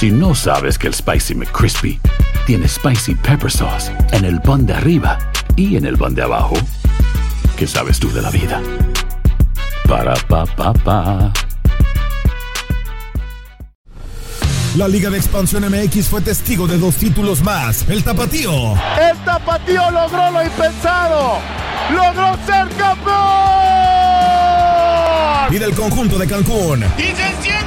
Si no sabes que el Spicy McCrispy tiene Spicy Pepper Sauce en el pan de arriba y en el pan de abajo, ¿qué sabes tú de la vida? Para, pa, pa, pa. La Liga de Expansión MX fue testigo de dos títulos más. El Tapatío. El Tapatío logró lo impensado. Logró ser campeón. Y del conjunto de Cancún. Y se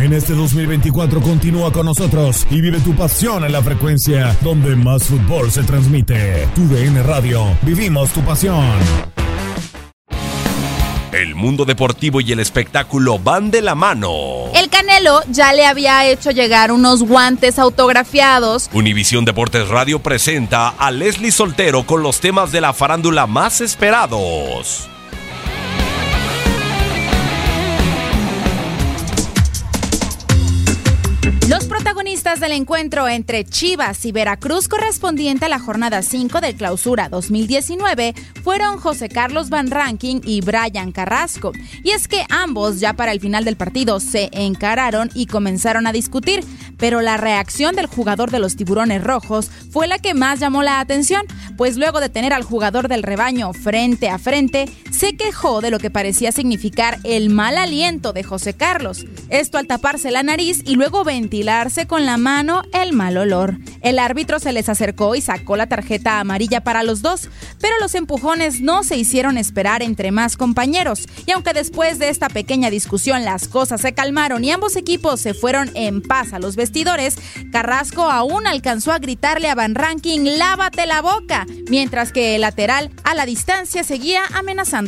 En este 2024 continúa con nosotros y vive tu pasión en la frecuencia donde más fútbol se transmite. Tu DN Radio. Vivimos tu pasión. El mundo deportivo y el espectáculo van de la mano. El Canelo ya le había hecho llegar unos guantes autografiados. Univisión Deportes Radio presenta a Leslie Soltero con los temas de la farándula más esperados. Los protagonistas del encuentro entre Chivas y Veracruz correspondiente a la jornada 5 del Clausura 2019 fueron José Carlos Van Ranking y Brian Carrasco. Y es que ambos ya para el final del partido se encararon y comenzaron a discutir, pero la reacción del jugador de los Tiburones Rojos fue la que más llamó la atención, pues luego de tener al jugador del rebaño frente a frente, se quejó de lo que parecía significar el mal aliento de José Carlos. Esto al taparse la nariz y luego ventilarse con la mano el mal olor. El árbitro se les acercó y sacó la tarjeta amarilla para los dos, pero los empujones no se hicieron esperar entre más compañeros. Y aunque después de esta pequeña discusión las cosas se calmaron y ambos equipos se fueron en paz a los vestidores, Carrasco aún alcanzó a gritarle a Van Ranking, lávate la boca, mientras que el lateral a la distancia seguía amenazando